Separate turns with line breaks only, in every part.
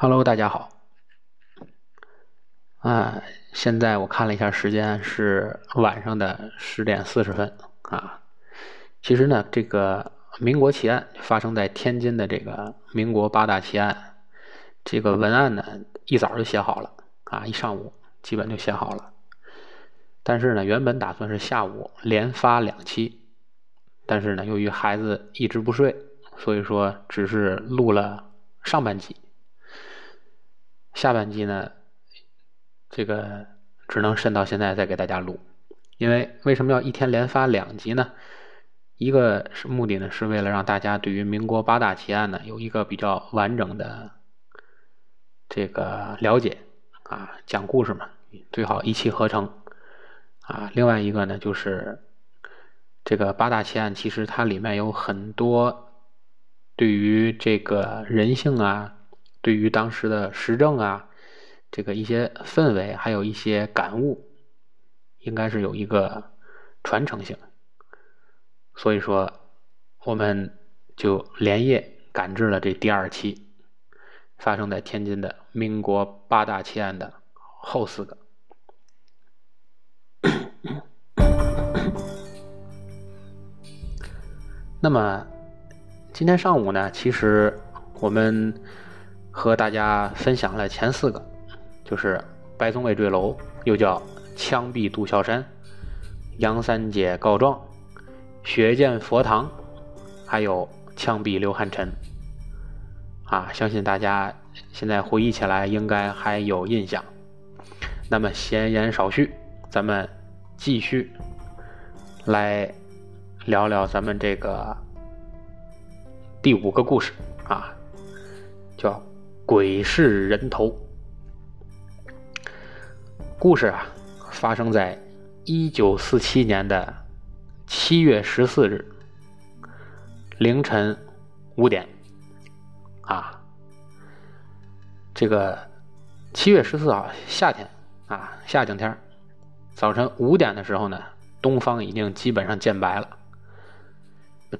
Hello，大家好。啊，现在我看了一下时间，是晚上的十点四十分啊。其实呢，这个民国奇案发生在天津的这个民国八大奇案，这个文案呢一早就写好了啊，一上午基本就写好了。但是呢，原本打算是下午连发两期，但是呢，由于孩子一直不睡，所以说只是录了上半集。下半集呢，这个只能伸到现在再给大家录，因为为什么要一天连发两集呢？一个是目的呢，是为了让大家对于民国八大奇案呢有一个比较完整的这个了解啊，讲故事嘛，最好一气呵成啊。另外一个呢，就是这个八大奇案其实它里面有很多对于这个人性啊。对于当时的时政啊，这个一些氛围，还有一些感悟，应该是有一个传承性。所以说，我们就连夜赶制了这第二期，发生在天津的民国八大奇案的后四个。那么今天上午呢，其实我们。和大家分享了前四个，就是白宗卫坠楼，又叫枪毙杜孝山，杨三姐告状，血溅佛堂，还有枪毙刘汉臣。啊，相信大家现在回忆起来应该还有印象。那么闲言少叙，咱们继续来聊聊咱们这个第五个故事啊，叫。鬼市人头。故事啊，发生在一九四七年的七月十四日凌晨五点。啊，这个七月十四号夏天啊，夏景天早晨五点的时候呢，东方已经基本上见白了。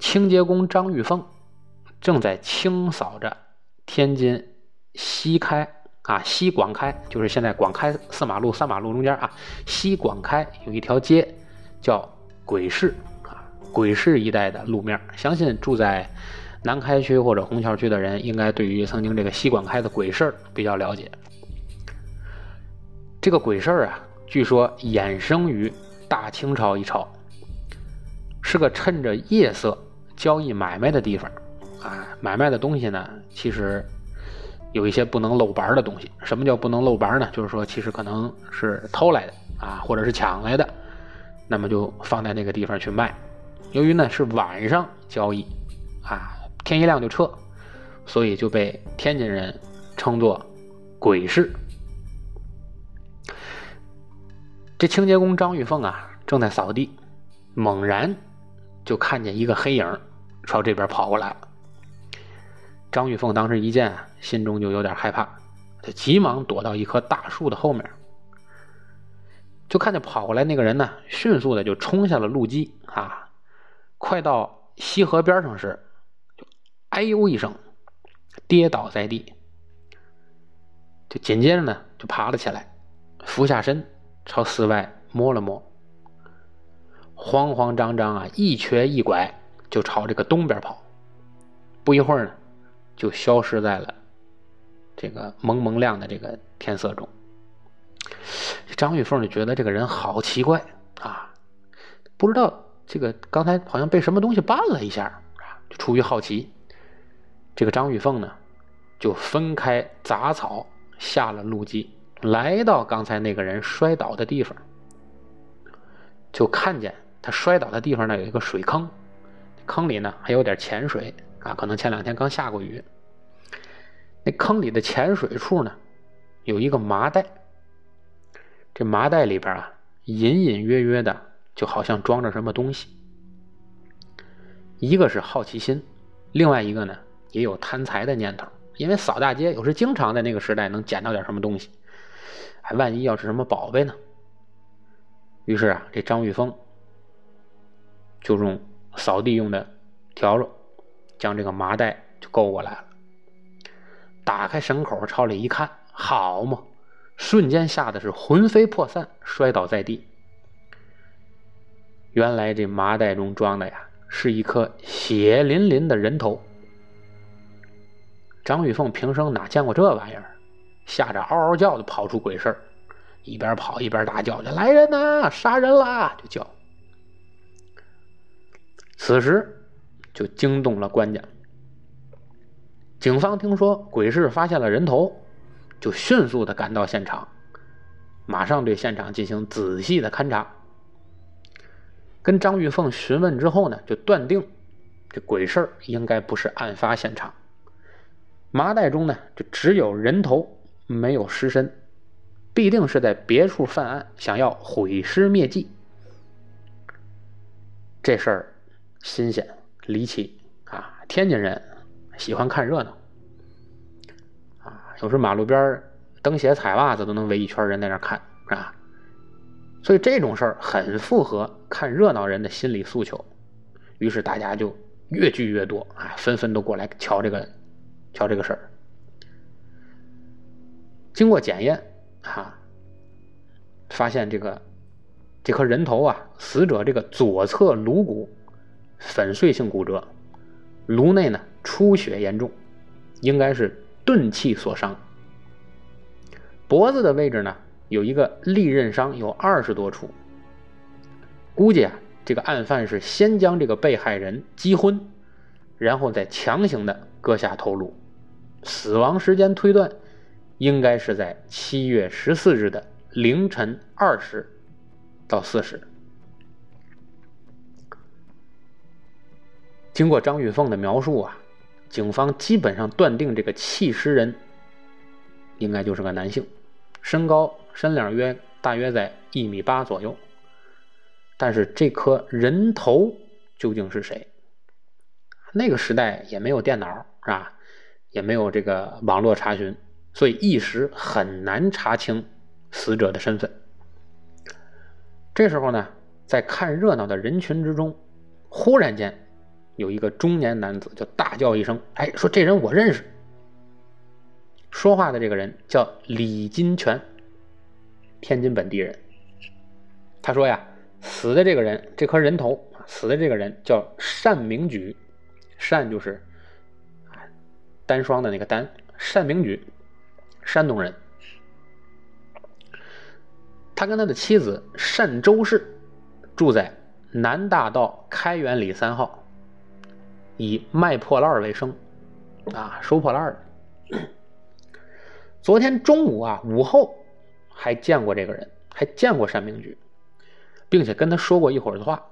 清洁工张玉凤正在清扫着天津。西开啊，西广开就是现在广开四马路三马路中间啊，西广开有一条街叫鬼市啊，鬼市一带的路面，相信住在南开区或者虹桥区的人，应该对于曾经这个西广开的鬼市比较了解。这个鬼市啊，据说衍生于大清朝一朝，是个趁着夜色交易买卖的地方啊，买卖的东西呢，其实。有一些不能露白的东西。什么叫不能露白呢？就是说，其实可能是偷来的啊，或者是抢来的，那么就放在那个地方去卖。由于呢是晚上交易啊，天一亮就撤，所以就被天津人称作“鬼市”。这清洁工张玉凤啊，正在扫地，猛然就看见一个黑影朝这边跑过来了。张玉凤当时一见，心中就有点害怕，就急忙躲到一棵大树的后面，就看见跑过来那个人呢，迅速的就冲下了路基啊，快到西河边上时，就哎呦一声，跌倒在地，就紧接着呢就爬了起来，俯下身朝寺外摸了摸，慌慌张张啊，一瘸一拐就朝这个东边跑，不一会儿呢。就消失在了这个蒙蒙亮的这个天色中。张玉凤就觉得这个人好奇怪啊，不知道这个刚才好像被什么东西绊了一下啊，就出于好奇，这个张玉凤呢就分开杂草下了路基，来到刚才那个人摔倒的地方，就看见他摔倒的地方呢有一个水坑，坑里呢还有点浅水。啊，可能前两天刚下过雨。那坑里的浅水处呢，有一个麻袋。这麻袋里边啊，隐隐约约的，就好像装着什么东西。一个是好奇心，另外一个呢，也有贪财的念头。因为扫大街，有时经常在那个时代能捡到点什么东西，还万一要是什么宝贝呢？于是啊，这张玉峰就用扫地用的笤帚。将这个麻袋就勾过来了。打开绳口朝里一看，好嘛，瞬间吓得是魂飞魄散，摔倒在地。原来这麻袋中装的呀，是一颗血淋淋的人头。张玉凤平生哪见过这玩意儿，吓着嗷嗷叫的跑出鬼市一边跑一边大叫：“来人呐，杀人啦！”就叫。此时就惊动了官家。警方听说鬼市发现了人头，就迅速的赶到现场，马上对现场进行仔细的勘查。跟张玉凤询问之后呢，就断定这鬼事应该不是案发现场。麻袋中呢，就只有人头，没有尸身，必定是在别处犯案，想要毁尸灭迹。这事儿新鲜离奇啊！天津人喜欢看热闹啊，有时马路边蹬鞋踩袜子都能围一圈人在那看啊，所以这种事儿很符合看热闹人的心理诉求。于是大家就越聚越多啊，纷纷都过来瞧这个。瞧这个事儿，经过检验，哈，发现这个这颗人头啊，死者这个左侧颅骨粉碎性骨折，颅内呢出血严重，应该是钝器所伤。脖子的位置呢有一个利刃伤，有二十多处。估计啊，这个案犯是先将这个被害人击昏，然后再强行的割下头颅。死亡时间推断，应该是在七月十四日的凌晨二时到四时。经过张玉凤的描述啊，警方基本上断定这个弃尸人应该就是个男性，身高身量约大约在一米八左右。但是这颗人头究竟是谁？那个时代也没有电脑，是吧？也没有这个网络查询，所以一时很难查清死者的身份。这时候呢，在看热闹的人群之中，忽然间有一个中年男子就大叫一声：“哎，说这人我认识。”说话的这个人叫李金泉，天津本地人。他说呀，死的这个人，这颗人头，死的这个人叫单明举，单就是。单双的那个单，单明举，山东人。他跟他的妻子单周氏住在南大道开元里三号，以卖破烂为生，啊，收破烂的。昨天中午啊，午后还见过这个人，还见过单明举，并且跟他说过一会儿的话。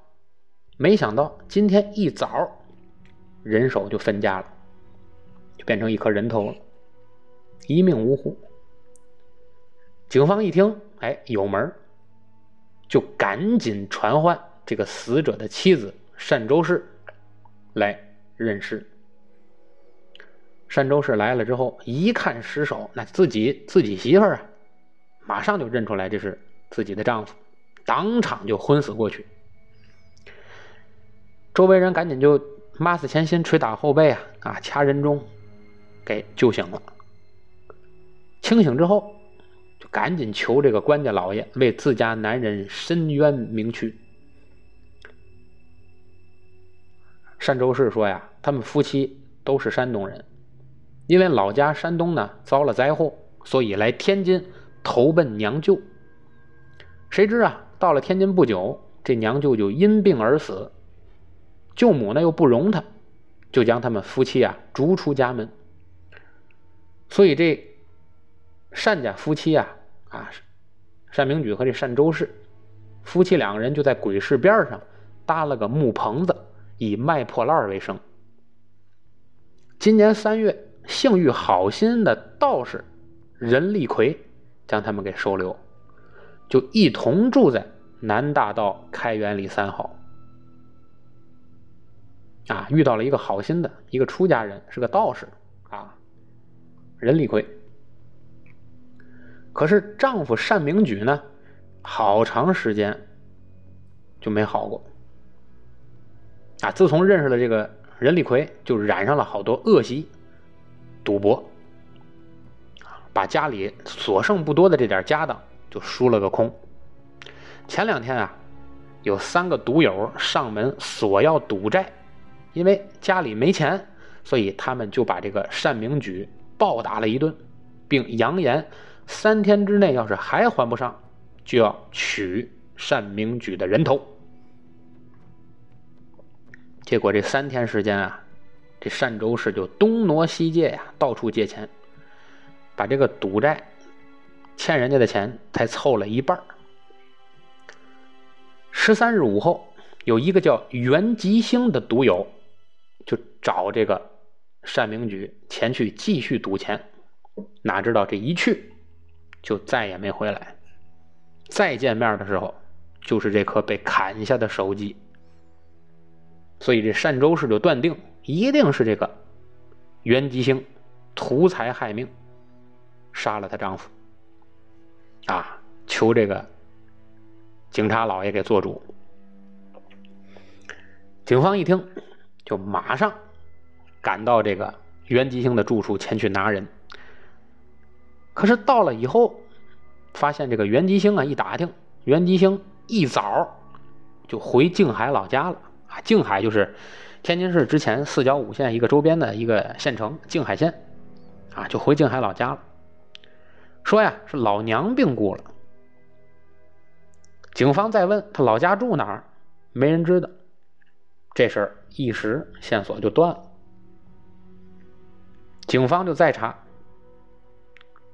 没想到今天一早，人手就分家了。就变成一颗人头了，一命呜呼。警方一听，哎，有门就赶紧传唤这个死者的妻子单周氏来认尸。单周氏来了之后，一看尸首，那自己自己媳妇儿啊，马上就认出来这是自己的丈夫，当场就昏死过去。周围人赶紧就抹死前心，捶打后背啊，啊，掐人中。给救醒了，清醒之后，就赶紧求这个官家老爷为自家男人伸冤鸣屈。单周氏说呀，他们夫妻都是山东人，因为老家山东呢遭了灾祸，所以来天津投奔娘舅。谁知啊，到了天津不久，这娘舅就因病而死，舅母呢又不容他，就将他们夫妻啊逐出家门。所以这单家夫妻啊，啊，单明举和这单周氏夫妻两个人就在鬼市边上搭了个木棚子，以卖破烂为生。今年三月，性欲好心的道士任立奎将他们给收留，就一同住在南大道开元里三号。啊，遇到了一个好心的一个出家人，是个道士啊。任立奎，可是丈夫单明举呢，好长时间就没好过啊！自从认识了这个任立奎，就染上了好多恶习，赌博把家里所剩不多的这点家当就输了个空。前两天啊，有三个赌友上门索要赌债，因为家里没钱，所以他们就把这个单明举暴打了一顿，并扬言三天之内要是还还不上，就要取单明举的人头。结果这三天时间啊，这单州市就东挪西借呀，到处借钱，把这个赌债欠人家的钱才凑了一半十三日午后，有一个叫袁吉星的赌友，就找这个单明举前去继续赌钱，哪知道这一去，就再也没回来。再见面的时候，就是这颗被砍下的手机。所以这单州市就断定，一定是这个袁吉星图财害命，杀了她丈夫。啊，求这个警察老爷给做主。警方一听，就马上赶到这个袁吉星的住处前去拿人。可是到了以后，发现这个袁吉星啊，一打听，袁吉星一早就回静海老家了。静海就是天津市之前四郊五县一个周边的一个县城，静海县，啊，就回静海老家了。说呀，是老娘病故了。警方再问他老家住哪儿，没人知道。这事儿一时线索就断了。警方就再查，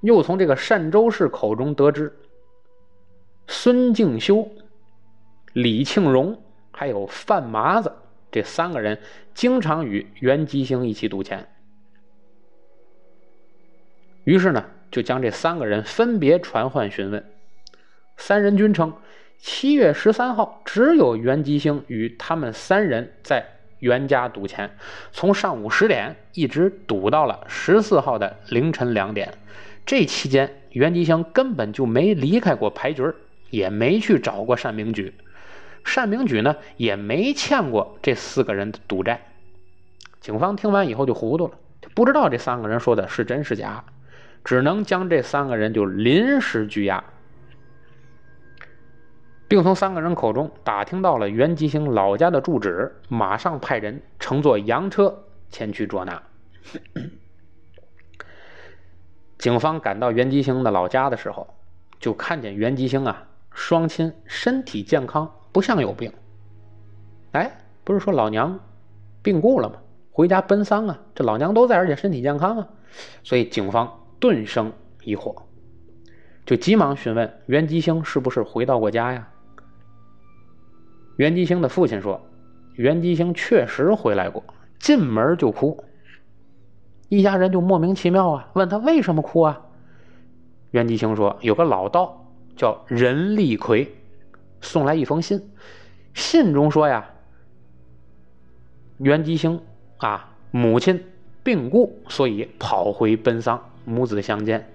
又从这个单州市口中得知，孙敬修、李庆荣。还有范麻子这三个人经常与袁吉星一起赌钱，于是呢，就将这三个人分别传唤询问。三人均称，七月十三号只有袁吉星与他们三人在袁家赌钱，从上午十点一直赌到了十四号的凌晨两点。这期间，袁吉星根本就没离开过牌局也没去找过单明举。单明举呢也没欠过这四个人的赌债，警方听完以后就糊涂了，不知道这三个人说的是真是假，只能将这三个人就临时拘押，并从三个人口中打听到了袁吉星老家的住址，马上派人乘坐洋车前去捉拿。警方赶到袁吉星的老家的时候，就看见袁吉星啊双亲身体健康。不像有病，哎，不是说老娘病故了吗？回家奔丧啊！这老娘都在，而且身体健康啊！所以警方顿生疑惑，就急忙询问袁吉星是不是回到过家呀？袁吉星的父亲说，袁吉星确实回来过，进门就哭。一家人就莫名其妙啊，问他为什么哭啊？袁吉星说，有个老道叫任立奎。送来一封信，信中说呀，袁吉星啊，母亲病故，所以跑回奔丧，母子相见。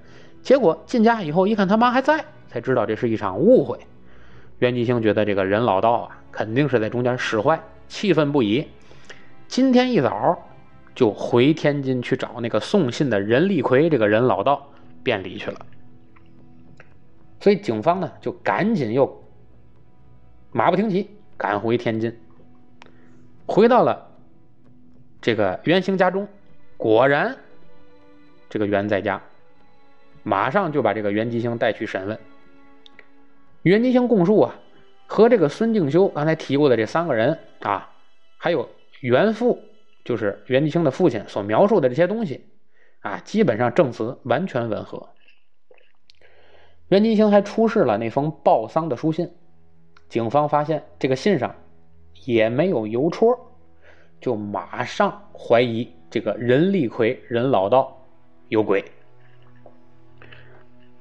结果进家以后一看他妈还在，才知道这是一场误会。袁吉星觉得这个人老道啊，肯定是在中间使坏，气愤不已。今天一早就回天津去找那个送信的任立奎这个人老道辩理去了。所以警方呢，就赶紧又。马不停蹄赶回天津，回到了这个袁兴家中，果然这个袁在家，马上就把这个袁吉星带去审问。袁吉星供述啊，和这个孙敬修刚才提过的这三个人啊，还有袁父，就是袁吉星的父亲所描述的这些东西啊，基本上证词完全吻合。袁吉星还出示了那封报丧的书信。警方发现这个信上也没有邮戳，就马上怀疑这个任立奎任老道有鬼。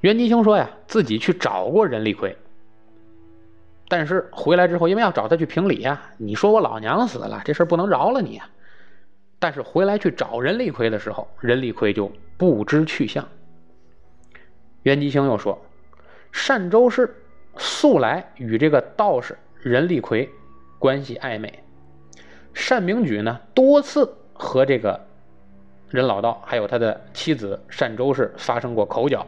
袁吉星说呀，自己去找过任立奎，但是回来之后，因为要找他去评理呀，你说我老娘死了，这事不能饶了你呀。但是回来去找任立奎的时候，任立奎就不知去向。袁吉星又说，善州市。素来与这个道士任立奎关系暧昧，单明举呢多次和这个任老道还有他的妻子单周氏发生过口角，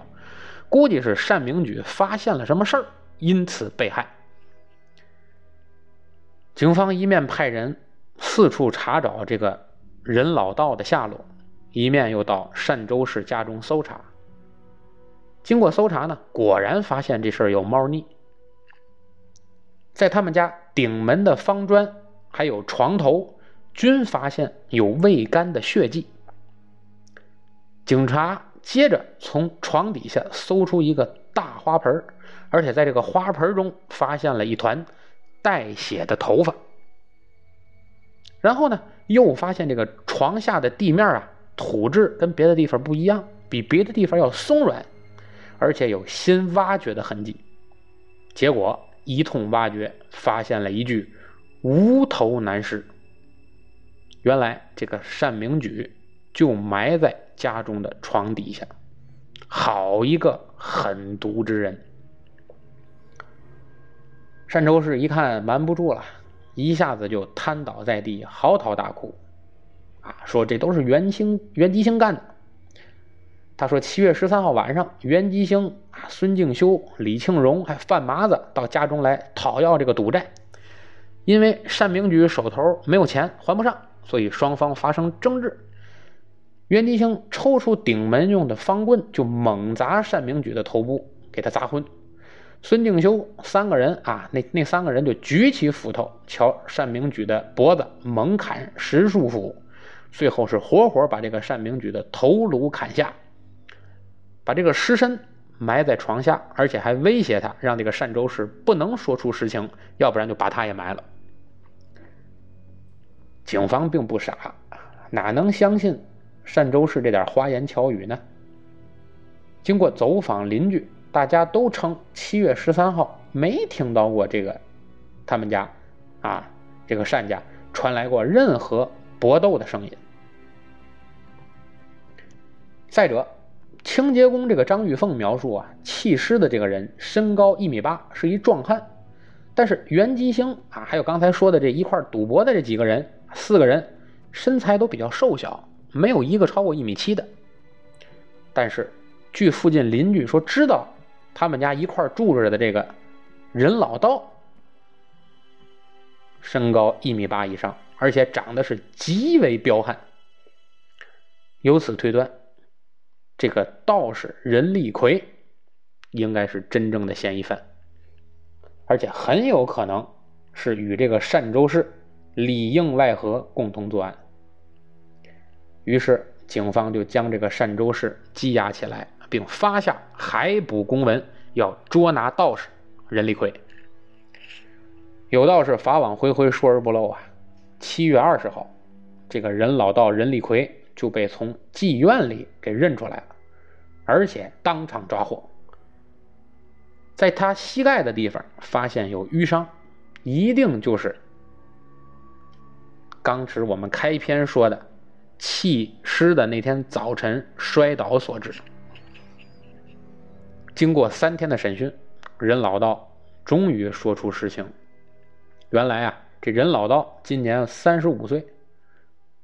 估计是单明举发现了什么事儿，因此被害。警方一面派人四处查找这个任老道的下落，一面又到单周氏家中搜查。经过搜查呢，果然发现这事儿有猫腻。在他们家顶门的方砖还有床头，均发现有未干的血迹。警察接着从床底下搜出一个大花盆，而且在这个花盆中发现了一团带血的头发。然后呢，又发现这个床下的地面啊，土质跟别的地方不一样，比别的地方要松软，而且有新挖掘的痕迹。结果一通挖掘，发现了一具无头男尸。原来这个单明举就埋在。家中的床底下，好一个狠毒之人！单周氏一看瞒不住了，一下子就瘫倒在地，嚎啕大哭，啊，说这都是袁兴、袁吉兴干的。他说七月十三号晚上，袁吉兴、啊孙敬修、李庆荣还范麻子到家中来讨要这个赌债，因为单明举手头没有钱还不上，所以双方发生争执。袁吉兴抽出顶门用的方棍，就猛砸单明举的头部，给他砸昏。孙敬修三个人啊，那那三个人就举起斧头，瞧单明举的脖子猛砍十数斧，最后是活活把这个单明举的头颅砍下，把这个尸身埋在床下，而且还威胁他，让这个单周氏不能说出实情，要不然就把他也埋了。警方并不傻，哪能相信？单周氏这点花言巧语呢？经过走访邻居，大家都称七月十三号没听到过这个他们家啊这个单家传来过任何搏斗的声音。再者，清洁工这个张玉凤描述啊，弃尸的这个人身高一米八，是一壮汉。但是袁吉星啊，还有刚才说的这一块赌博的这几个人，四个人身材都比较瘦小。没有一个超过一米七的，但是据附近邻居说，知道他们家一块住着的这个任老道，身高一米八以上，而且长得是极为彪悍。由此推断，这个道士任立奎应该是真正的嫌疑犯，而且很有可能是与这个单州市里应外合共同作案。于是，警方就将这个单周氏羁押起来，并发下海捕公文，要捉拿道士任立奎。有道是法网恢恢，疏而不漏啊！七月二十号，这个任老道任立奎就被从妓院里给认出来了，而且当场抓获。在他膝盖的地方发现有淤伤，一定就是刚才我们开篇说的。弃尸的那天早晨摔倒所致。经过三天的审讯，任老道终于说出实情。原来啊，这任老道今年三十五岁，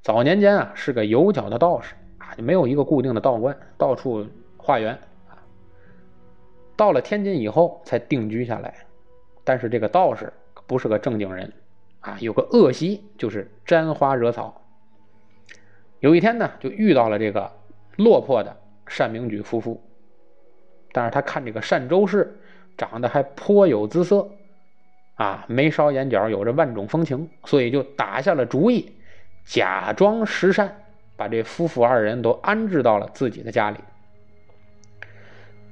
早年间啊是个有脚的道士啊，就没有一个固定的道观，到处化缘啊。到了天津以后才定居下来，但是这个道士不是个正经人啊，有个恶习就是沾花惹草。有一天呢，就遇到了这个落魄的单明举夫妇，但是他看这个单周氏长得还颇有姿色，啊，眉梢眼角有着万种风情，所以就打下了主意，假装识善，把这夫妇二人都安置到了自己的家里。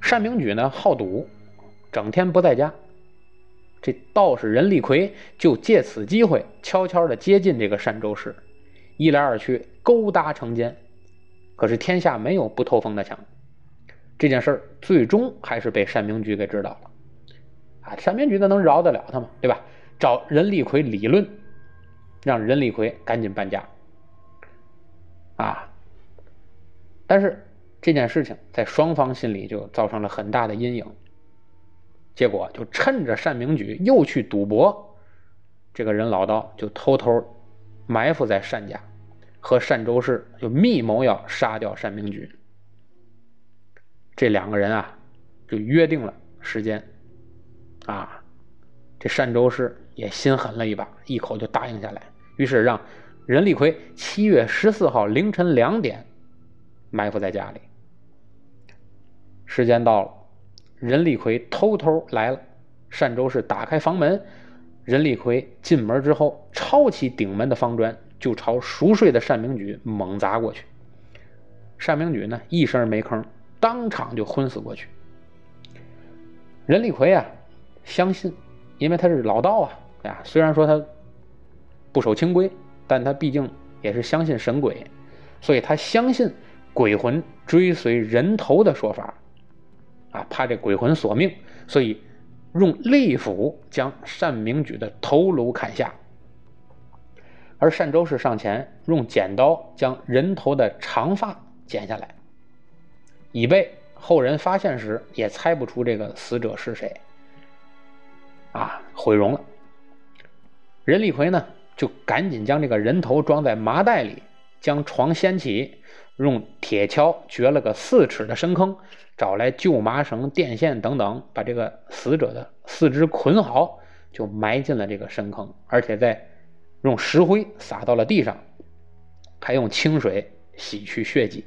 单明举呢好赌，整天不在家，这道士任立奎就借此机会悄悄的接近这个单州氏。一来二去，勾搭成奸，可是天下没有不透风的墙。这件事儿最终还是被单明举给知道了。啊，单明举那能饶得了他吗？对吧？找任立奎理论，让任立奎赶紧搬家。啊，但是这件事情在双方心里就造成了很大的阴影。结果就趁着单明举又去赌博，这个人老道就偷偷。埋伏在单家，和单周氏就密谋要杀掉单明举。这两个人啊，就约定了时间，啊，这单周氏也心狠了一把，一口就答应下来。于是让任立奎七月十四号凌晨两点埋伏在家里。时间到了，任立奎偷偷来了，单周氏打开房门，任立奎进门之后，抄起顶门的方砖，就朝熟睡的单明举猛砸过去。单明举呢，一声没吭。当场就昏死过去。任立奎啊，相信，因为他是老道啊，呀，虽然说他不守清规，但他毕竟也是相信神鬼，所以他相信鬼魂追随人头的说法，啊，怕这鬼魂索命，所以用利斧将单明举的头颅砍下，而单周氏上前用剪刀将人头的长发剪下来。以备后人发现时也猜不出这个死者是谁，啊，毁容了。任立奎呢，就赶紧将这个人头装在麻袋里，将床掀起，用铁锹掘了个四尺的深坑，找来旧麻绳、电线等等，把这个死者的四肢捆好，就埋进了这个深坑，而且再用石灰撒到了地上，还用清水洗去血迹。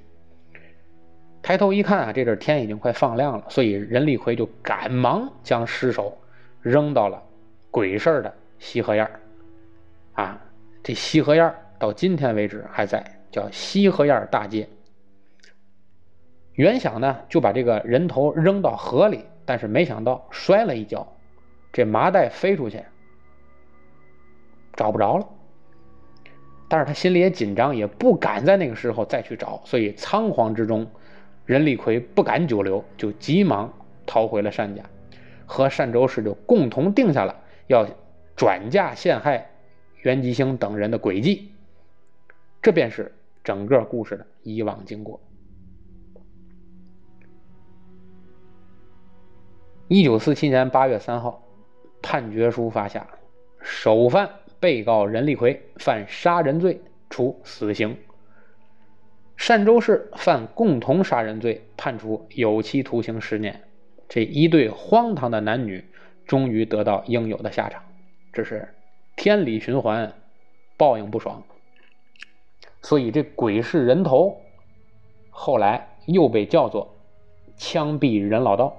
抬头一看啊，这阵天已经快放亮了，所以任立奎就赶忙将尸首扔到了鬼市的西河沿啊，这西河沿到今天为止还在，叫西河沿大街。原想呢就把这个人头扔到河里，但是没想到摔了一跤，这麻袋飞出去，找不着了。但是他心里也紧张，也不敢在那个时候再去找，所以仓皇之中。任立奎不敢久留，就急忙逃回了单家，和单周氏就共同定下了要转嫁陷害袁吉星等人的诡计。这便是整个故事的以往经过。一九四七年八月三号，判决书发下，首犯被告任立奎犯杀人罪，处死刑。单周氏犯共同杀人罪，判处有期徒刑十年。这一对荒唐的男女终于得到应有的下场，这是天理循环，报应不爽。所以这鬼市人头后来又被叫做枪毙任老道。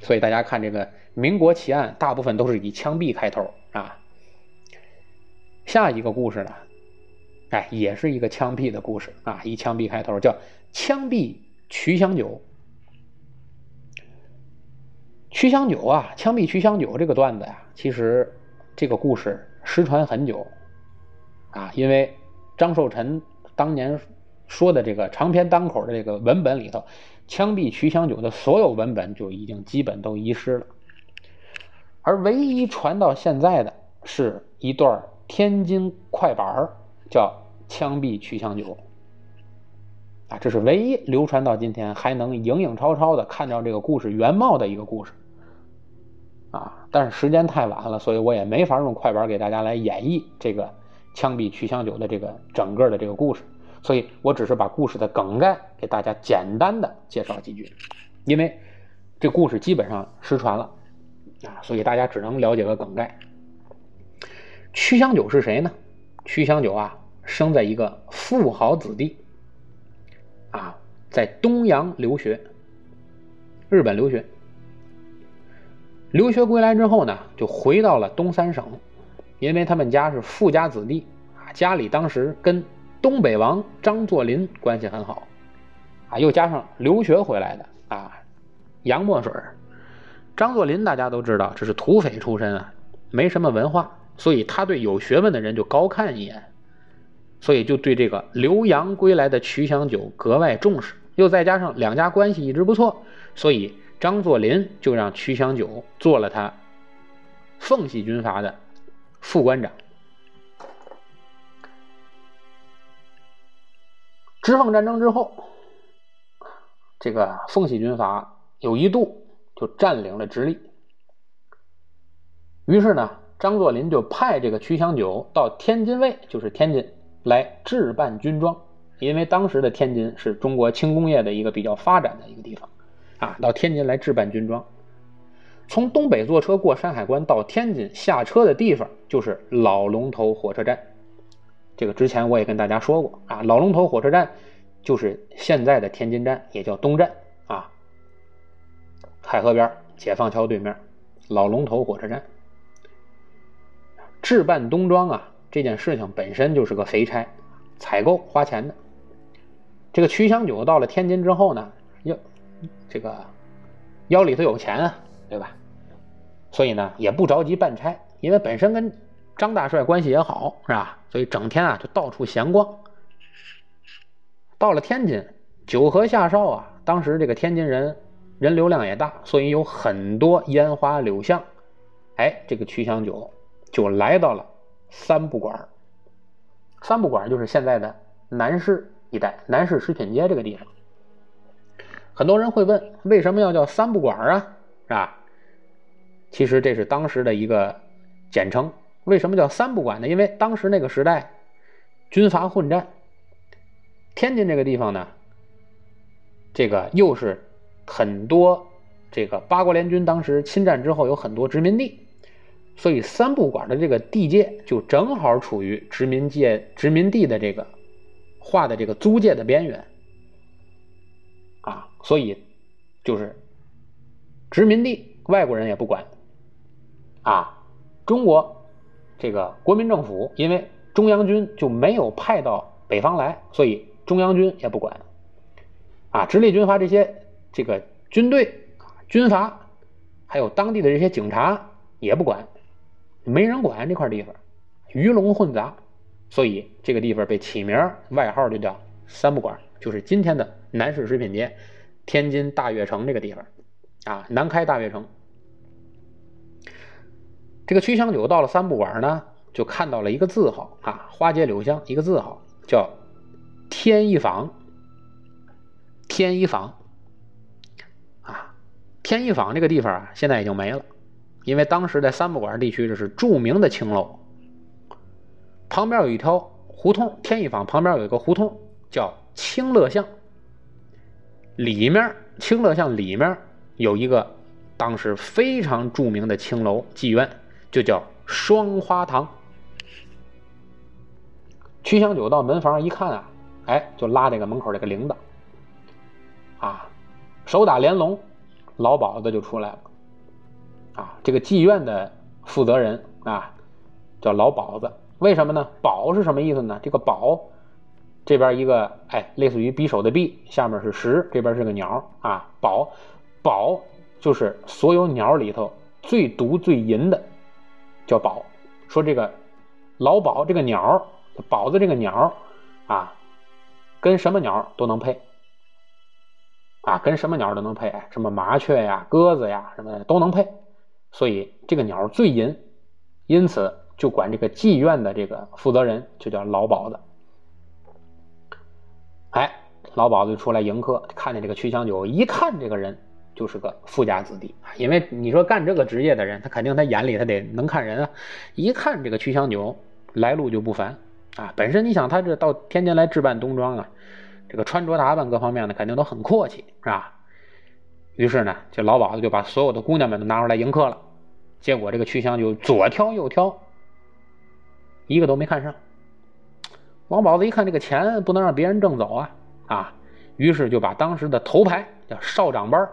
所以大家看这个民国奇案，大部分都是以枪毙开头啊。下一个故事呢？哎，也是一个枪毙的故事啊！以枪毙开头，叫“枪毙曲香九”。曲香九啊，枪毙曲香九这个段子呀，其实这个故事失传很久啊，因为张寿臣当年说的这个长篇单口的这个文本里头，枪毙曲香九的所有文本就已经基本都遗失了，而唯一传到现在的是一段天津快板儿，叫。枪毙曲香九啊，这是唯一流传到今天还能影影绰绰的看到这个故事原貌的一个故事啊！但是时间太晚了，所以我也没法用快板给大家来演绎这个枪毙曲香九的这个整个的这个故事，所以我只是把故事的梗概给大家简单的介绍几句，因为这故事基本上失传了啊，所以大家只能了解个梗概。曲香九是谁呢？曲香九啊。生在一个富豪子弟，啊，在东洋留学，日本留学。留学归来之后呢，就回到了东三省，因为他们家是富家子弟啊，家里当时跟东北王张作霖关系很好，啊，又加上留学回来的啊，洋墨水张作霖大家都知道，这是土匪出身啊，没什么文化，所以他对有学问的人就高看一眼。所以就对这个留洋归来的曲香九格外重视，又再加上两家关系一直不错，所以张作霖就让曲香九做了他奉系军阀的副官长。直奉战争之后，这个奉系军阀有一度就占领了直隶，于是呢，张作霖就派这个曲香九到天津卫，就是天津。来置办军装，因为当时的天津是中国轻工业的一个比较发展的一个地方，啊，到天津来置办军装。从东北坐车过山海关到天津下车的地方就是老龙头火车站，这个之前我也跟大家说过啊，老龙头火车站就是现在的天津站，也叫东站啊。海河边解放桥对面，老龙头火车站。置办冬装啊，这件事情本身就是个肥差，采购花钱的。这个曲祥九到了天津之后呢，这个腰里头有钱啊。对吧？所以呢，也不着急办差，因为本身跟张大帅关系也好，是吧？所以整天啊就到处闲逛。到了天津，九河下哨啊，当时这个天津人人流量也大，所以有很多烟花柳巷。哎，这个曲祥九就来到了三不管。三不管就是现在的南市一带，南市食品街这个地方。很多人会问，为什么要叫三不管啊？是吧？其实这是当时的一个简称。为什么叫三不管呢？因为当时那个时代军阀混战，天津这个地方呢，这个又是很多这个八国联军当时侵占之后有很多殖民地，所以三不管的这个地界就正好处于殖民界殖民地的这个划的这个租界的边缘，所以就是。殖民地外国人也不管，啊，中国这个国民政府因为中央军就没有派到北方来，所以中央军也不管，啊，直隶军阀这些这个军队、军阀，还有当地的这些警察也不管，没人管这块地方，鱼龙混杂，所以这个地方被起名外号就叫三不管，就是今天的南市食品街、天津大悦城这个地方。啊，南开大悦城，这个曲香九到了三不管呢，就看到了一个字号啊，花街柳巷一个字号叫天一坊。天一坊啊，天一坊这个地方啊，现在已经没了，因为当时在三不管地区这是著名的青楼，旁边有一条胡同，天一坊旁边有一个胡同叫清乐巷，里面清乐巷里面。有一个当时非常著名的青楼妓院，就叫双花堂。曲香九到门房一看啊，哎，就拉这个门口这个铃铛，啊，手打连笼，老鸨子就出来了。啊，这个妓院的负责人啊，叫老鸨子。为什么呢？鸨是什么意思呢？这个鸨这边一个哎，类似于匕首的匕，下面是石，这边是个鸟啊，宝。宝就是所有鸟里头最毒最淫的，叫宝。说这个老鸨这个鸟，宝子这个鸟啊，跟什么鸟都能配啊，跟什么鸟都能配，什么麻雀呀、鸽子呀什么的都能配。所以这个鸟最淫，因此就管这个妓院的这个负责人就叫老鸨子。哎，老鸨子出来迎客，看见这个曲香九，一看这个人。就是个富家子弟，因为你说干这个职业的人，他肯定他眼里他得能看人啊。一看这个曲香九来路就不凡啊，本身你想他这到天津来置办冬装啊，这个穿着打扮各方面的肯定都很阔气，是吧？于是呢，这老鸨子就把所有的姑娘们都拿出来迎客了。结果这个曲香九左挑右挑，一个都没看上。王宝子一看这个钱不能让别人挣走啊啊，于是就把当时的头牌叫少长班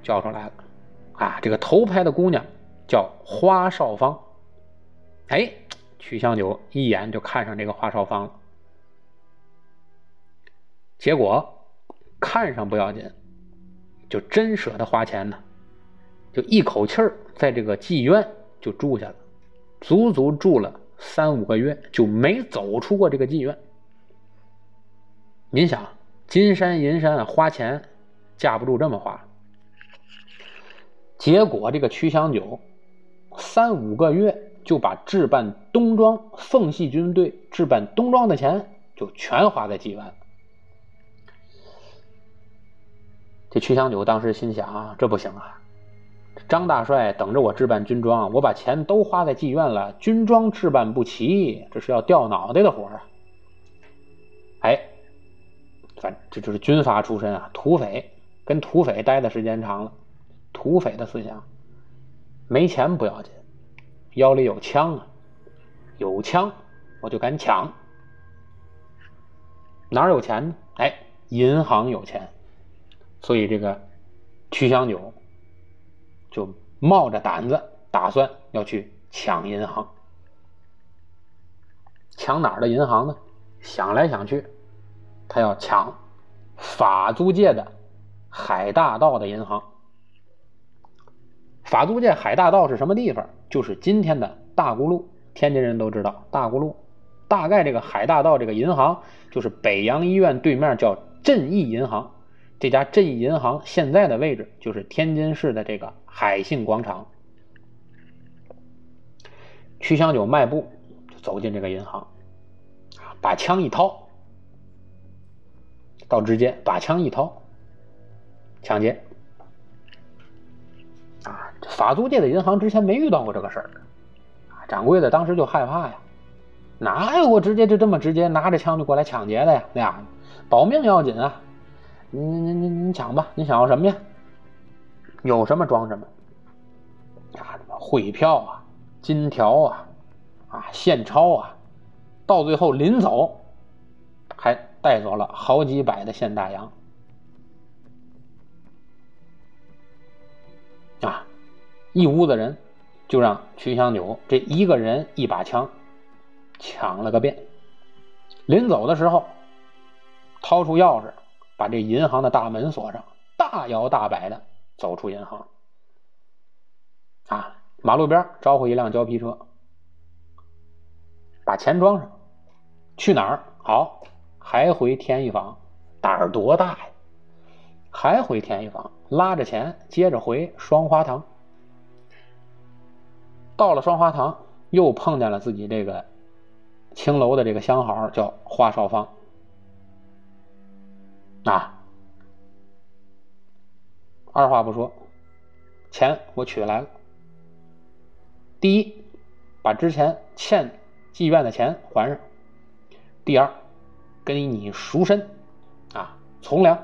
叫出来了，啊，这个头牌的姑娘叫花少芳。哎，曲香九一眼就看上这个花少芳了。结果看上不要紧，就真舍得花钱呢，就一口气儿在这个妓院就住下了，足足住了三五个月，就没走出过这个妓院。您想，金山银山花钱，架不住这么花。结果这个曲祥九三五个月就把置办冬装奉系军队置办冬装的钱就全花在妓院。这曲祥九当时心想啊，这不行啊，张大帅等着我置办军装，我把钱都花在妓院了，军装置办不齐，这是要掉脑袋的活啊！哎，反这就是军阀出身啊，土匪跟土匪待的时间长了，土匪的思想，没钱不要紧，腰里有枪啊，有枪我就敢抢。哪有钱呢？哎，银行有钱，所以这个曲香九。就冒着胆子，打算要去抢银行。抢哪儿的银行呢？想来想去，他要抢法租界的海大道的银行。法租界海大道是什么地方？就是今天的大沽路。天津人都知道大沽路。大概这个海大道这个银行，就是北洋医院对面叫振义银行。这家振义银行现在的位置就是天津市的这个海信广场。曲香九迈步就走进这个银行，把枪一掏，到直接把枪一掏，抢劫。啊，法租界的银行之前没遇到过这个事儿，掌柜的当时就害怕呀，哪有我直接就这么直接拿着枪就过来抢劫的呀？那样，保命要紧啊！你你你你抢吧，你想要什么呀？有什么装什么。啊，什么汇票啊、金条啊、啊现钞啊，到最后临走，还带走了好几百的现大洋。啊，一屋子人就让曲香九这一个人一把枪抢了个遍。临走的时候，掏出钥匙。把这银行的大门锁上，大摇大摆的走出银行。啊，马路边招呼一辆胶皮车，把钱装上。去哪儿？好，还回天一坊。胆儿多大呀？还回天一坊，拉着钱接着回双花堂。到了双花堂，又碰见了自己这个青楼的这个相好，叫华少芳。啊！二话不说，钱我取来了。第一，把之前欠妓院的钱还上；第二，跟你赎身，啊，从良。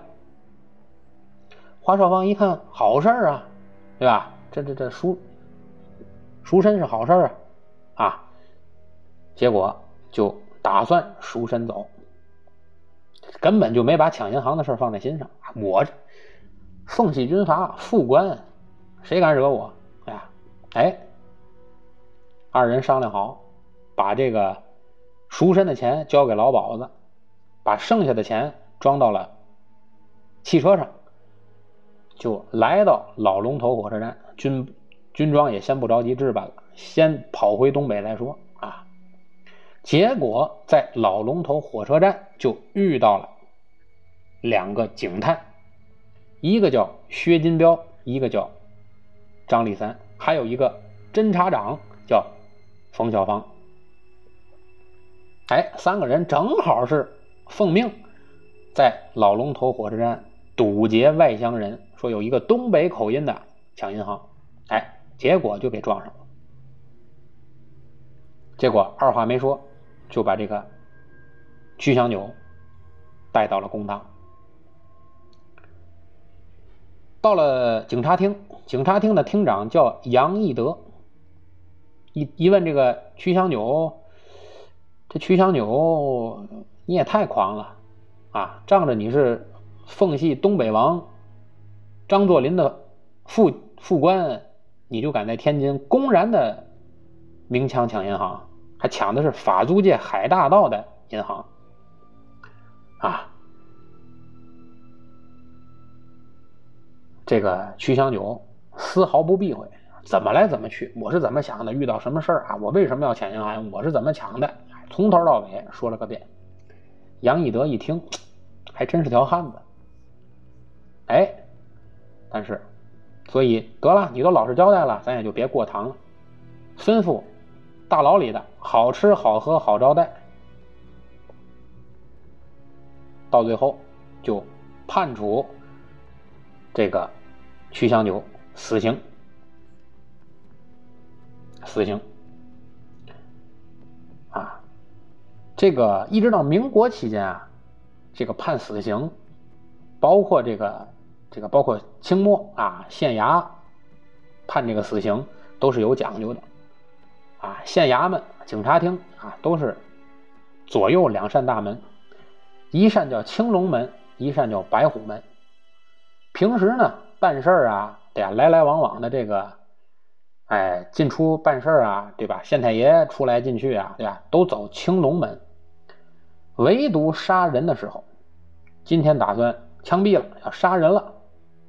华少芳一看，好事儿啊，对吧？这这这赎赎身是好事儿啊，啊，结果就打算赎身走。根本就没把抢银行的事放在心上。我奉系军阀副官，谁敢惹我？哎呀，哎，二人商量好，把这个赎身的钱交给老鸨子，把剩下的钱装到了汽车上，就来到老龙头火车站。军军装也先不着急置办了，先跑回东北再说啊。结果在老龙头火车站就遇到了两个警探，一个叫薛金彪，一个叫张立三，还有一个侦察长叫冯小芳。哎，三个人正好是奉命在老龙头火车站堵截外乡人，说有一个东北口音的抢银行，哎，结果就给撞上了。结果二话没说。就把这个曲香九带到了公堂，到了警察厅，警察厅的厅长叫杨义德。一一问这个曲香九，这曲香九你也太狂了啊！仗着你是奉系东北王张作霖的副副官，你就敢在天津公然的明枪抢银行？还抢的是法租界海大道的银行，啊！这个曲香九丝毫不避讳，怎么来怎么去。我是怎么想的？遇到什么事儿啊？我为什么要抢银行？我是怎么抢的？从头到尾说了个遍。杨义德一听，还真是条汉子。哎，但是，所以得了，你都老实交代了，咱也就别过堂了。吩咐。大牢里的好吃好喝好招待，到最后就判处这个曲香九死刑。死刑。啊，这个一直到民国期间啊，这个判死刑，包括这个这个包括清末啊县衙判这个死刑都是有讲究的。啊，县衙门、警察厅啊，都是左右两扇大门，一扇叫青龙门，一扇叫白虎门。平时呢，办事儿啊，对呀，来来往往的这个，哎，进出办事儿啊，对吧？县太爷出来进去啊，对吧？都走青龙门。唯独杀人的时候，今天打算枪毙了，要杀人了，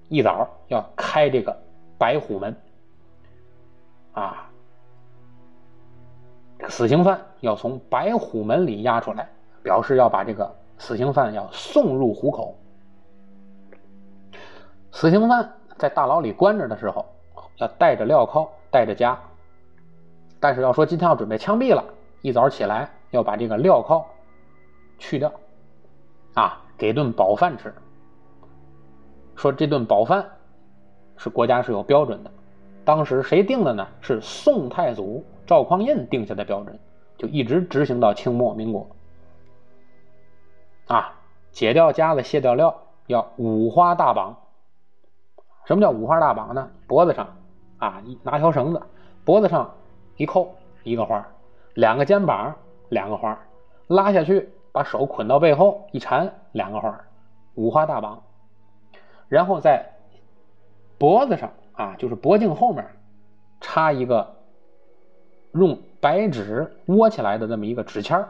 一早要开这个白虎门，啊。死刑犯要从白虎门里押出来，表示要把这个死刑犯要送入虎口。死刑犯在大牢里关着的时候，要带着镣铐，带着枷。但是要说今天要准备枪毙了，一早起来要把这个镣铐去掉，啊，给顿饱饭吃。说这顿饱饭是国家是有标准的，当时谁定的呢？是宋太祖。赵匡胤定下的标准，就一直执行到清末民国。啊，解掉枷子，卸掉镣，要五花大绑。什么叫五花大绑呢？脖子上啊，一拿条绳子，脖子上一扣一个花，两个肩膀两个花，拉下去，把手捆到背后一缠，两个花，五花大绑。然后在脖子上啊，就是脖颈后面插一个。用白纸窝起来的这么一个纸签儿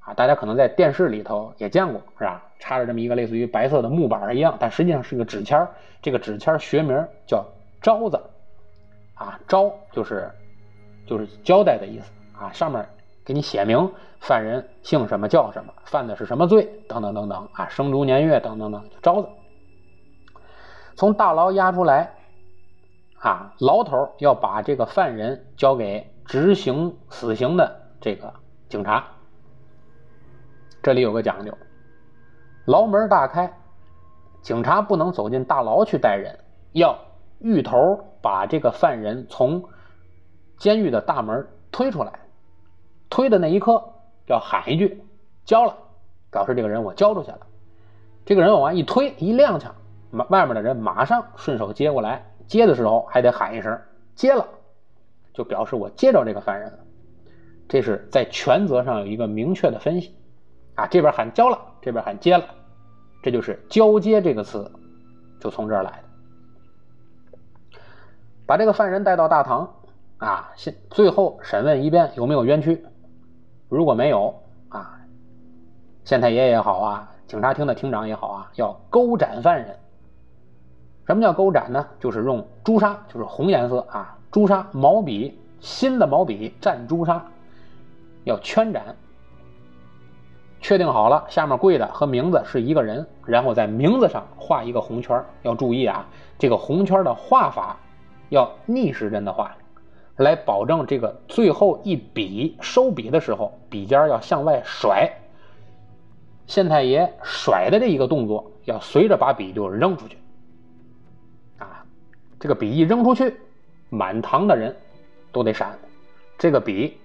啊，大家可能在电视里头也见过，是吧？插着这么一个类似于白色的木板一样，但实际上是个纸签。这个纸签学名叫招子啊，招就是就是交代的意思啊，上面给你写明犯人姓什么叫什么，犯的是什么罪等等等等啊，生卒年月等等等，招子。从大牢押出来啊，牢头要把这个犯人交给。执行死刑的这个警察，这里有个讲究：牢门大开，警察不能走进大牢去带人，要芋头把这个犯人从监狱的大门推出来。推的那一刻，要喊一句“交了”，表示这个人我交出去了。这个人往外一推一踉跄，外面的人马上顺手接过来，接的时候还得喊一声“接了”。就表示我接着这个犯人了，这是在权责上有一个明确的分析，啊，这边喊交了，这边喊接了，这就是交接这个词，就从这儿来的。把这个犯人带到大堂，啊，先最后审问一遍有没有冤屈，如果没有，啊，县太爷也好啊，警察厅的厅长也好啊，要勾斩犯人。什么叫勾斩呢？就是用朱砂，就是红颜色啊。朱砂毛笔，新的毛笔蘸朱砂，要圈斩。确定好了，下面跪的和名字是一个人，然后在名字上画一个红圈。要注意啊，这个红圈的画法要逆时针的画，来保证这个最后一笔收笔的时候，笔尖要向外甩。县太爷甩的这一个动作，要随着把笔就扔出去。啊，这个笔一扔出去。满堂的人都得闪，这个笔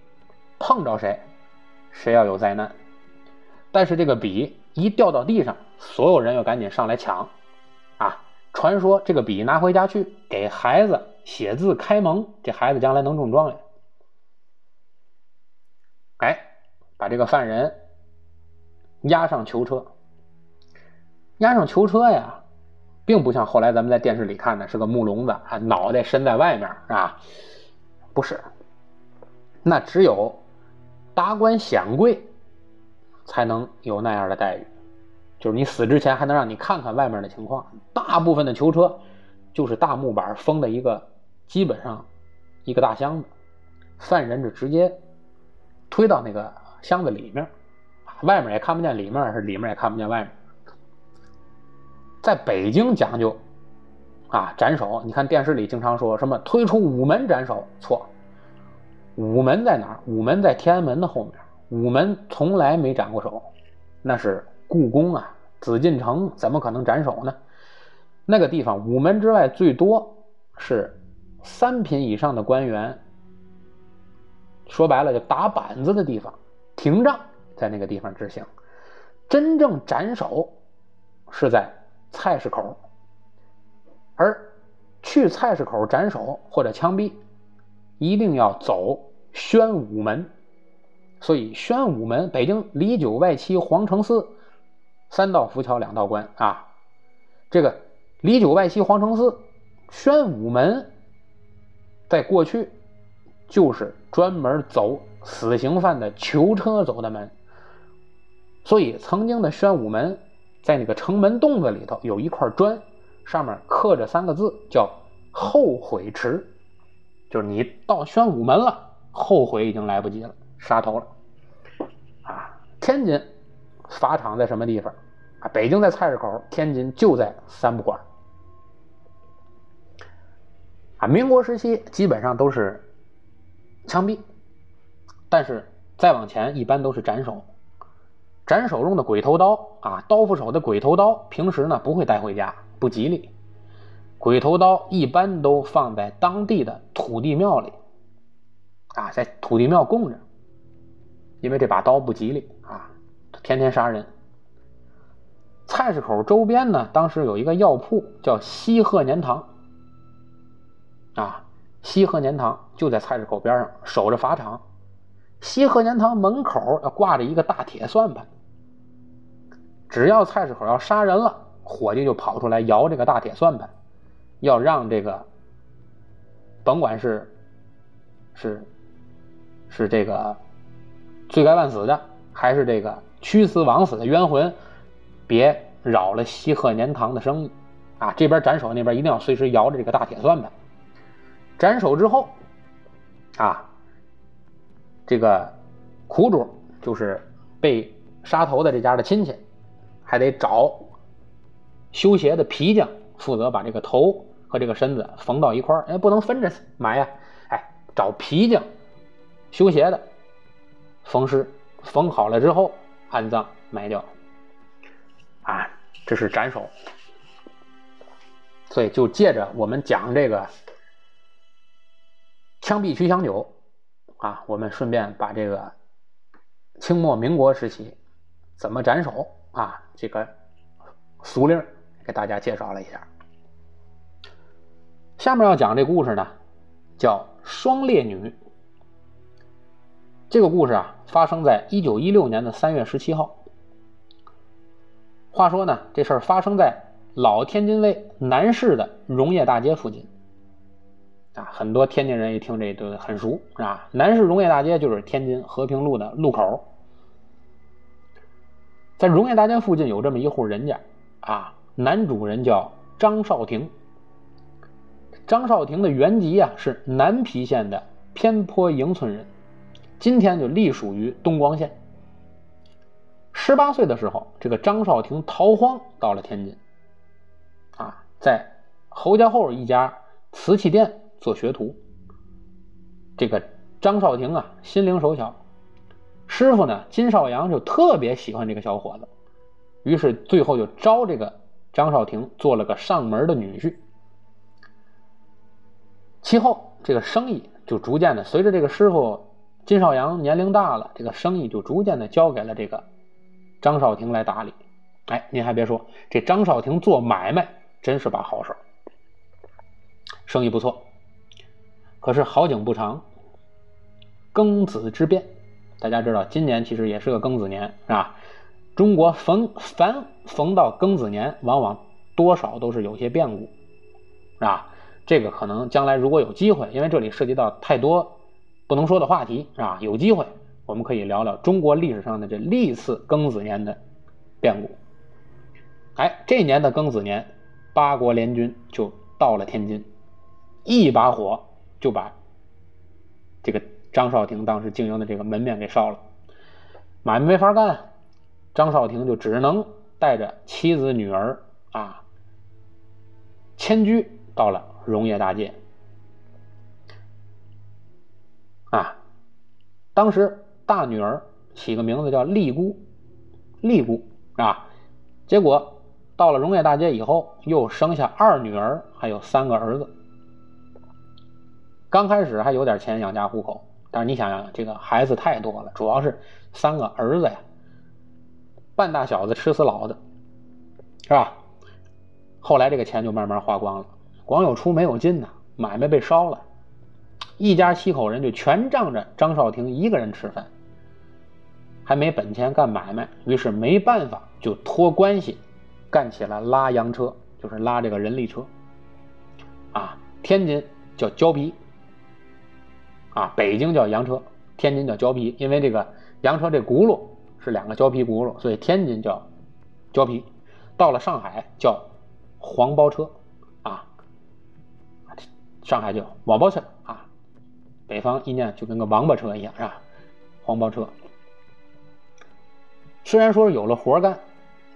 碰着谁，谁要有灾难。但是这个笔一掉到地上，所有人又赶紧上来抢。啊，传说这个笔拿回家去给孩子写字开蒙，这孩子将来能中状元。哎，把这个犯人押上囚车，押上囚车呀。并不像后来咱们在电视里看的是个木笼子，啊，脑袋伸在外面，啊，不是，那只有达官显贵才能有那样的待遇，就是你死之前还能让你看看外面的情况。大部分的囚车就是大木板封的一个，基本上一个大箱子，犯人就直接推到那个箱子里面，外面也看不见里面，是里面也看不见外面。在北京讲究，啊，斩首。你看电视里经常说什么推出午门斩首，错。午门在哪儿？午门在天安门的后面。午门从来没斩过首，那是故宫啊，紫禁城怎么可能斩首呢？那个地方午门之外最多是三品以上的官员说白了就打板子的地方，廷杖在那个地方执行。真正斩首是在菜市口，而去菜市口斩首或者枪毙，一定要走宣武门。所以宣武门，北京里九外七皇城寺，三道浮桥两道关啊。这个里九外七皇城寺，宣武门，在过去就是专门走死刑犯的囚车走的门。所以，曾经的宣武门，在那个城门洞子里头有一块砖，上面刻着三个字，叫“后悔迟”，就是你到宣武门了，后悔已经来不及了，杀头了。天津法场在什么地方？啊，北京在菜市口，天津就在三不管。啊，民国时期基本上都是枪毙，但是再往前一般都是斩首。斩首用的鬼头刀啊，刀斧手的鬼头刀，平时呢不会带回家，不吉利。鬼头刀一般都放在当地的土地庙里，啊，在土地庙供着，因为这把刀不吉利啊，天天杀人。菜市口周边呢，当时有一个药铺叫西鹤年堂，啊，西鹤年堂就在菜市口边上守着法场。西鹤年堂门口要挂着一个大铁算盘。只要菜市口要杀人了，伙计就跑出来摇这个大铁算盘，要让这个，甭管是是是这个罪该万死的，还是这个屈死枉死的冤魂，别扰了西鹤年堂的生意啊！这边斩首，那边一定要随时摇着这个大铁算盘。斩首之后，啊，这个苦主就是被杀头的这家的亲戚。还得找修鞋的皮匠负责把这个头和这个身子缝到一块儿，哎，不能分着埋呀！哎，找皮匠修鞋的缝尸，缝好了之后安葬埋掉。啊，这是斩首。所以就借着我们讲这个枪毙曲祥九啊，我们顺便把这个清末民国时期怎么斩首。啊，这个俗令给大家介绍了一下。下面要讲这故事呢，叫《双烈女》。这个故事啊，发生在一九一六年的三月十七号。话说呢，这事儿发生在老天津卫南市的荣业大街附近。啊，很多天津人一听这都很熟，啊，南市荣业大街就是天津和平路的路口。在荣业大街附近有这么一户人家，啊，男主人叫张少廷。张少廷的原籍啊是南皮县的偏坡营村人，今天就隶属于东光县。十八岁的时候，这个张少廷逃荒到了天津，啊，在侯家后一家瓷器店做学徒。这个张少廷啊，心灵手巧。师傅呢，金少阳就特别喜欢这个小伙子，于是最后就招这个张少廷做了个上门的女婿。其后这个生意就逐渐的随着这个师傅金少阳年龄大了，这个生意就逐渐的交给了这个张少廷来打理。哎，您还别说，这张少廷做买卖真是把好手，生意不错。可是好景不长，庚子之变。大家知道，今年其实也是个庚子年，是吧？中国逢凡逢到庚子年，往往多少都是有些变故，是吧？这个可能将来如果有机会，因为这里涉及到太多不能说的话题，是吧？有机会我们可以聊聊中国历史上的这历次庚子年的变故。哎，这年的庚子年，八国联军就到了天津，一把火就把这个。张少廷当时经营的这个门面给烧了，买卖没法干，张少廷就只能带着妻子女儿啊迁居到了荣业大街啊。当时大女儿起个名字叫丽姑，丽姑啊，结果到了荣业大街以后，又生下二女儿，还有三个儿子。刚开始还有点钱养家糊口。但是你想想，这个孩子太多了，主要是三个儿子呀，半大小子吃死老的，是吧？后来这个钱就慢慢花光了，光有出没有进呐，买卖被烧了，一家七口人就全仗着张少廷一个人吃饭，还没本钱干买卖，于是没办法就托关系干起了拉洋车，就是拉这个人力车。啊，天津叫胶皮，啊，北京叫洋车，天津叫胶皮，因为这个洋车这轱辘是两个胶皮轱辘，所以天津叫胶皮。到了上海叫黄包车，啊，上海叫网包车啊，北方一念就跟个王八车一样，是吧？黄包车。虽然说是有了活干，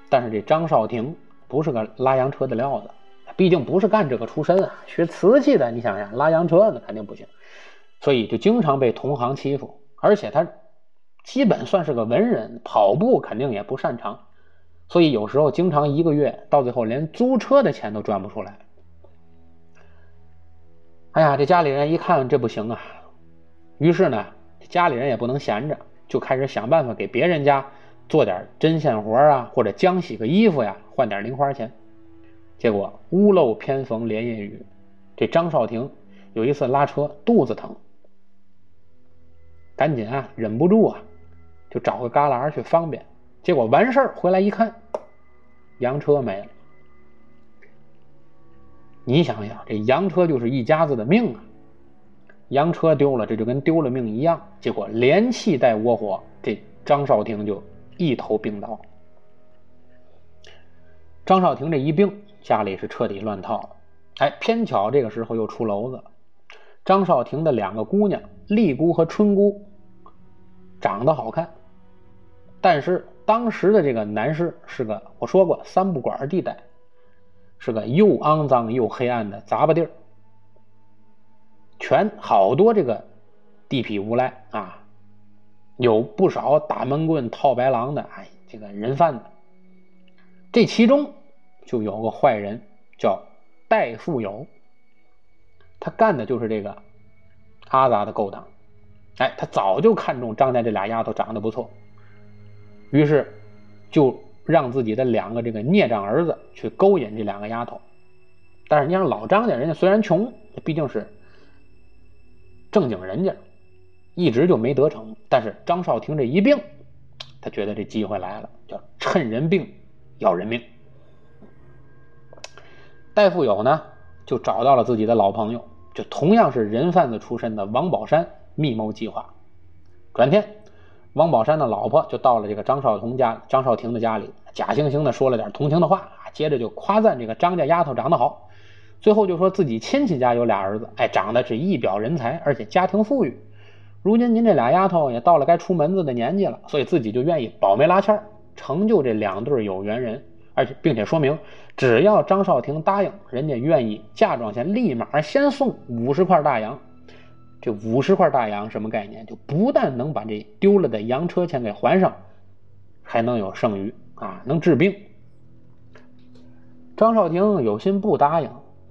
但是这张少廷不是个拉洋车的料子。毕竟不是干这个出身啊，学瓷器的，你想想拉洋车那肯定不行，所以就经常被同行欺负。而且他基本算是个文人，跑步肯定也不擅长，所以有时候经常一个月到最后连租车的钱都赚不出来。哎呀，这家里人一看这不行啊，于是呢，家里人也不能闲着，就开始想办法给别人家做点针线活啊，或者浆洗个衣服呀，换点零花钱。结果屋漏偏逢连夜雨，这张少廷有一次拉车肚子疼，赶紧啊忍不住啊，就找个旮旯去方便。结果完事儿回来一看，洋车没了。你想想，这洋车就是一家子的命啊！洋车丢了，这就跟丢了命一样。结果连气带窝火，这张少廷就一头病倒。张少廷这一病。家里是彻底乱套了，哎，偏巧这个时候又出篓子了。张少廷的两个姑娘丽姑和春姑长得好看，但是当时的这个男士是个我说过三不管地带，是个又肮脏又黑暗的杂巴地儿，全好多这个地痞无赖啊，有不少打闷棍套白狼的，哎，这个人贩子，这其中。就有个坏人叫戴富友，他干的就是这个阿杂的勾当。哎，他早就看中张家这俩丫头长得不错，于是就让自己的两个这个孽障儿子去勾引这两个丫头。但是你想老张家人家虽然穷，毕竟是正经人家，一直就没得逞。但是张少廷这一病，他觉得这机会来了，叫趁人病要人命。戴富有呢，就找到了自己的老朋友，就同样是人贩子出身的王宝山，密谋计划。转天，王宝山的老婆就到了这个张少彤家、张少廷的家里，假惺惺的说了点同情的话，接着就夸赞这个张家丫头长得好，最后就说自己亲戚家有俩儿子，哎，长得是一表人才，而且家庭富裕。如今您这俩丫头也到了该出门子的年纪了，所以自己就愿意保媒拉纤，成就这两对有缘人。而且，并且说明，只要张少廷答应，人家愿意嫁妆钱立马先送五十块大洋。这五十块大洋什么概念？就不但能把这丢了的洋车钱给还上，还能有剩余啊，能治病。张少廷有心不答应，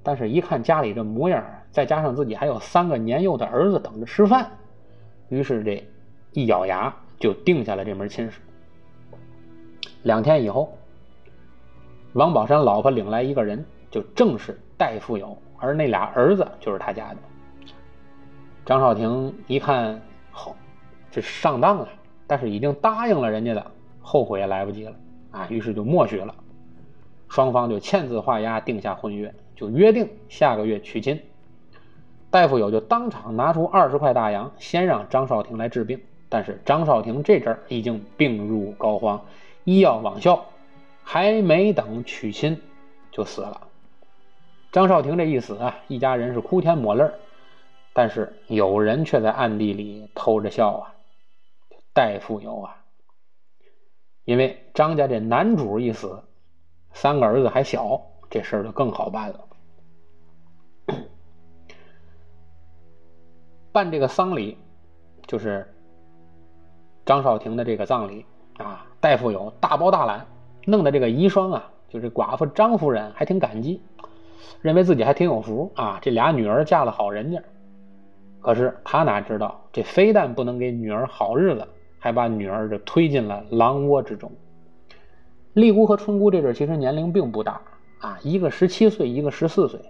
但是一看家里这模样，再加上自己还有三个年幼的儿子等着吃饭，于是这一咬牙就定下了这门亲事。两天以后。王宝山老婆领来一个人，就正是戴富有，而那俩儿子就是他家的。张少廷一看，好，这上当了，但是已经答应了人家的，后悔也来不及了啊！于是就默许了，双方就签字画押，定下婚约，就约定下个月娶亲。戴富有就当场拿出二十块大洋，先让张少廷来治病，但是张少廷这阵儿已经病入膏肓，医药网效。还没等娶亲，就死了。张少廷这一死啊，一家人是哭天抹泪儿但是有人却在暗地里偷着笑啊，戴富有啊。因为张家这男主一死，三个儿子还小，这事儿就更好办了。办这个丧礼，就是张少廷的这个葬礼啊，戴富有大包大揽。弄得这个遗孀啊，就是寡妇张夫人还挺感激，认为自己还挺有福啊，这俩女儿嫁了好人家。可是他哪知道，这非但不能给女儿好日子，还把女儿这推进了狼窝之中。丽姑和春姑这对其实年龄并不大啊，一个十七岁，一个十四岁。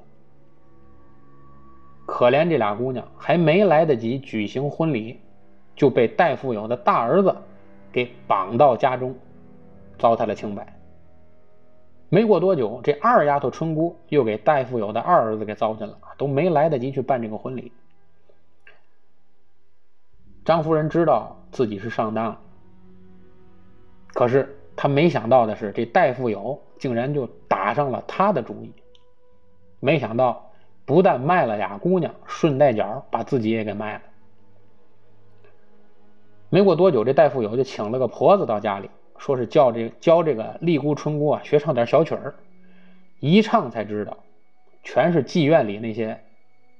可怜这俩姑娘还没来得及举行婚礼，就被戴富有的大儿子给绑到家中，糟蹋了清白。没过多久，这二丫头春姑又给戴富有的二儿子给糟践了，都没来得及去办这个婚礼。张夫人知道自己是上当了，可是她没想到的是，这戴富有竟然就打上了她的主意。没想到，不但卖了俩姑娘，顺带脚把自己也给卖了。没过多久，这戴富有就请了个婆子到家里。说是教这教这个丽姑春姑啊学唱点小曲儿，一唱才知道，全是妓院里那些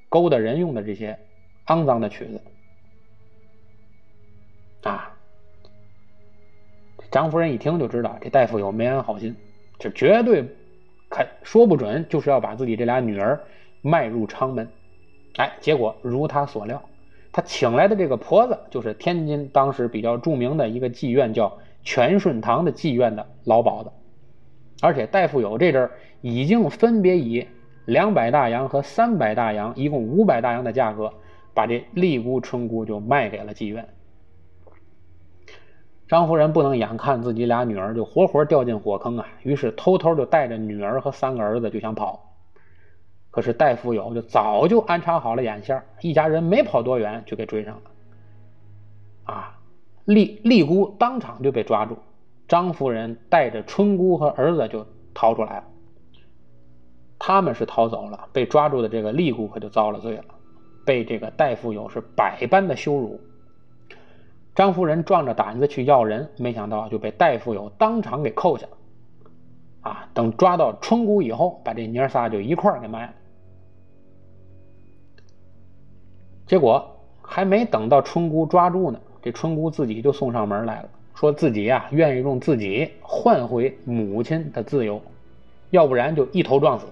勾搭人用的这些肮脏的曲子啊！张夫人一听就知道这戴富有没安好心，这绝对看说不准就是要把自己这俩女儿迈入昌门。哎，结果如他所料，他请来的这个婆子就是天津当时比较著名的一个妓院，叫。全顺堂的妓院的老鸨子，而且戴富有这阵儿已经分别以两百大洋和三百大洋，一共五百大洋的价格，把这丽姑春姑就卖给了妓院。张夫人不能眼看自己俩女儿就活活掉进火坑啊，于是偷偷就带着女儿和三个儿子就想跑。可是戴富有就早就安插好了眼线，一家人没跑多远就给追上了。啊！丽丽姑当场就被抓住，张夫人带着春姑和儿子就逃出来了。他们是逃走了，被抓住的这个丽姑可就遭了罪了，被这个戴富有是百般的羞辱。张夫人壮着胆子去要人，没想到就被戴富有当场给扣下了。啊，等抓到春姑以后，把这娘仨就一块儿给卖了。结果还没等到春姑抓住呢。这春姑自己就送上门来了，说自己呀愿意用自己换回母亲的自由，要不然就一头撞死。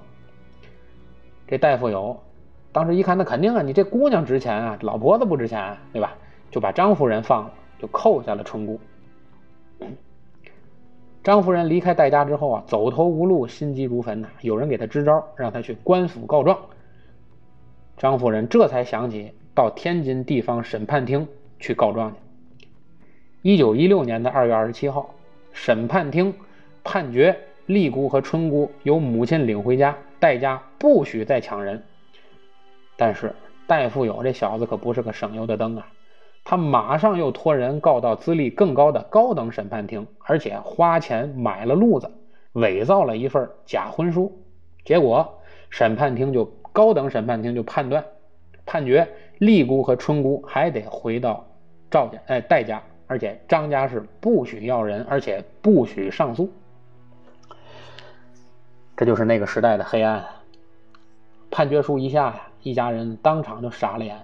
这大夫有，当时一看，那肯定啊，你这姑娘值钱啊，老婆子不值钱，对吧？就把张夫人放了，就扣下了春姑。张夫人离开戴家之后啊，走投无路，心急如焚呐。有人给她支招，让她去官府告状。张夫人这才想起到天津地方审判厅。去告状去。一九一六年的二月二十七号，审判厅判决丽姑和春姑由母亲领回家，戴家不许再抢人。但是戴富有这小子可不是个省油的灯啊，他马上又托人告到资历更高的高等审判厅，而且花钱买了路子，伪造了一份假婚书。结果审判厅就高等审判厅就判断判决。丽姑和春姑还得回到赵家，哎，戴家，而且张家是不许要人，而且不许上诉。这就是那个时代的黑暗。判决书一下呀，一家人当场就傻了眼，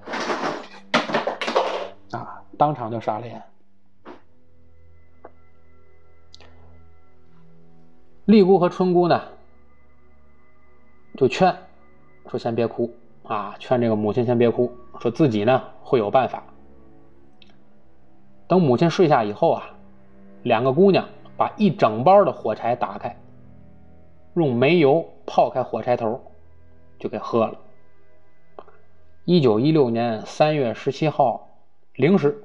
啊，当场就傻了眼。丽姑和春姑呢，就劝说先别哭。啊，劝这个母亲先别哭，说自己呢会有办法。等母亲睡下以后啊，两个姑娘把一整包的火柴打开，用煤油泡开火柴头，就给喝了。一九一六年三月十七号零时，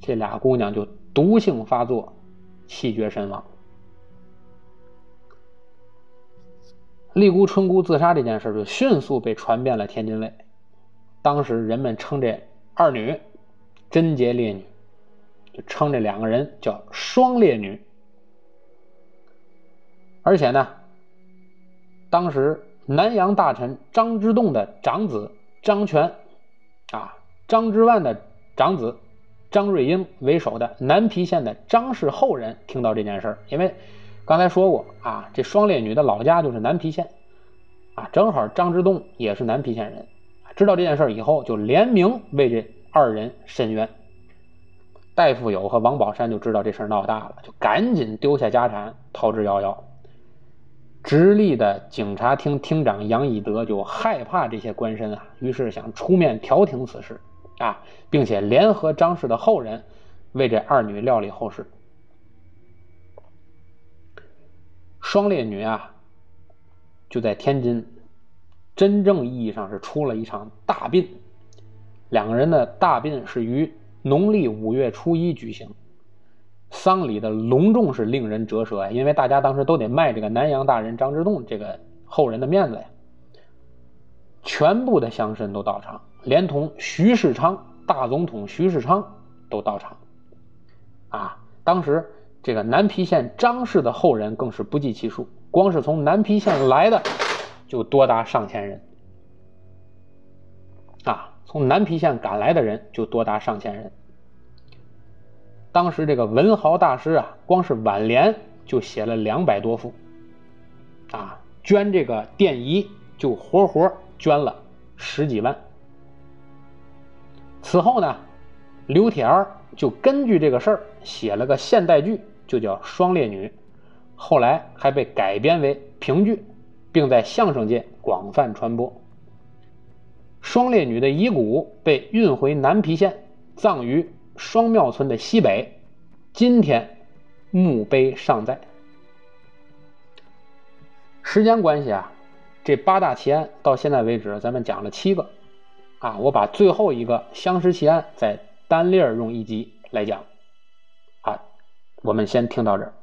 这俩姑娘就毒性发作，气绝身亡。丽姑春姑自杀这件事就迅速被传遍了天津卫，当时人们称这二女贞洁烈女，就称这两个人叫双烈女。而且呢，当时南洋大臣张之洞的长子张全，啊张之万的长子张瑞英为首的南皮县的张氏后人，听到这件事因为。刚才说过啊，这双烈女的老家就是南皮县，啊，正好张之洞也是南皮县人，知道这件事以后，就联名为这二人申冤。戴富友和王宝山就知道这事闹大了，就赶紧丢下家产逃之夭夭。直隶的警察厅厅长杨以德就害怕这些官绅啊，于是想出面调停此事啊，并且联合张氏的后人为这二女料理后事。双烈女啊，就在天津，真正意义上是出了一场大殡。两个人的大殡是于农历五月初一举行。丧礼的隆重是令人折舌呀，因为大家当时都得卖这个南阳大人张之洞这个后人的面子呀。全部的乡绅都到场，连同徐世昌大总统徐世昌都到场。啊，当时这个南皮县张氏的后人更是不计其数，光是从南皮县来的就多达上千人。啊，从南皮县赶来的人就多达上千人。当时这个文豪大师啊，光是挽联就写了两百多副，啊，捐这个奠仪就活活捐了十几万。此后呢，刘铁儿就根据这个事儿写了个现代剧，就叫《双烈女》，后来还被改编为评剧，并在相声界广泛传播。双烈女的遗骨被运回南皮县，葬于。双庙村的西北，今天墓碑尚在。时间关系啊，这八大奇案到现在为止，咱们讲了七个，啊，我把最后一个相识奇案再单列用一集来讲，啊，我们先听到这儿。